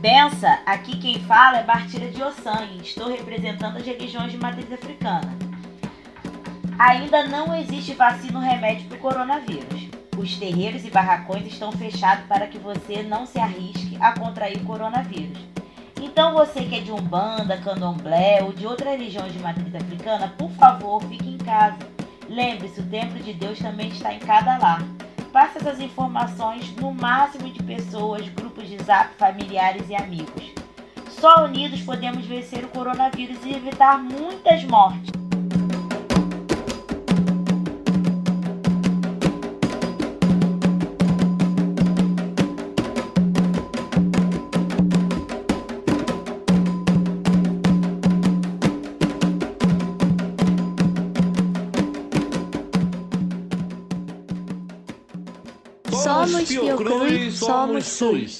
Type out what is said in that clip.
Moça, aqui quem fala é Bartira de Ossangue. Estou representando as religiões de matriz africana. Ainda não existe vacina ou remédio para o coronavírus. Os terreiros e barracões estão fechados para que você não se arrisque a contrair o coronavírus. Então você que é de Umbanda, Candomblé ou de outras religiões de matriz africana, por favor, fique em casa. Lembre-se, o templo de Deus também está em cada lar. Passe essas informações no máximo zap, familiares e amigos. Só unidos podemos vencer o coronavírus e evitar muitas mortes. Somos Fiocruz, somos SUS.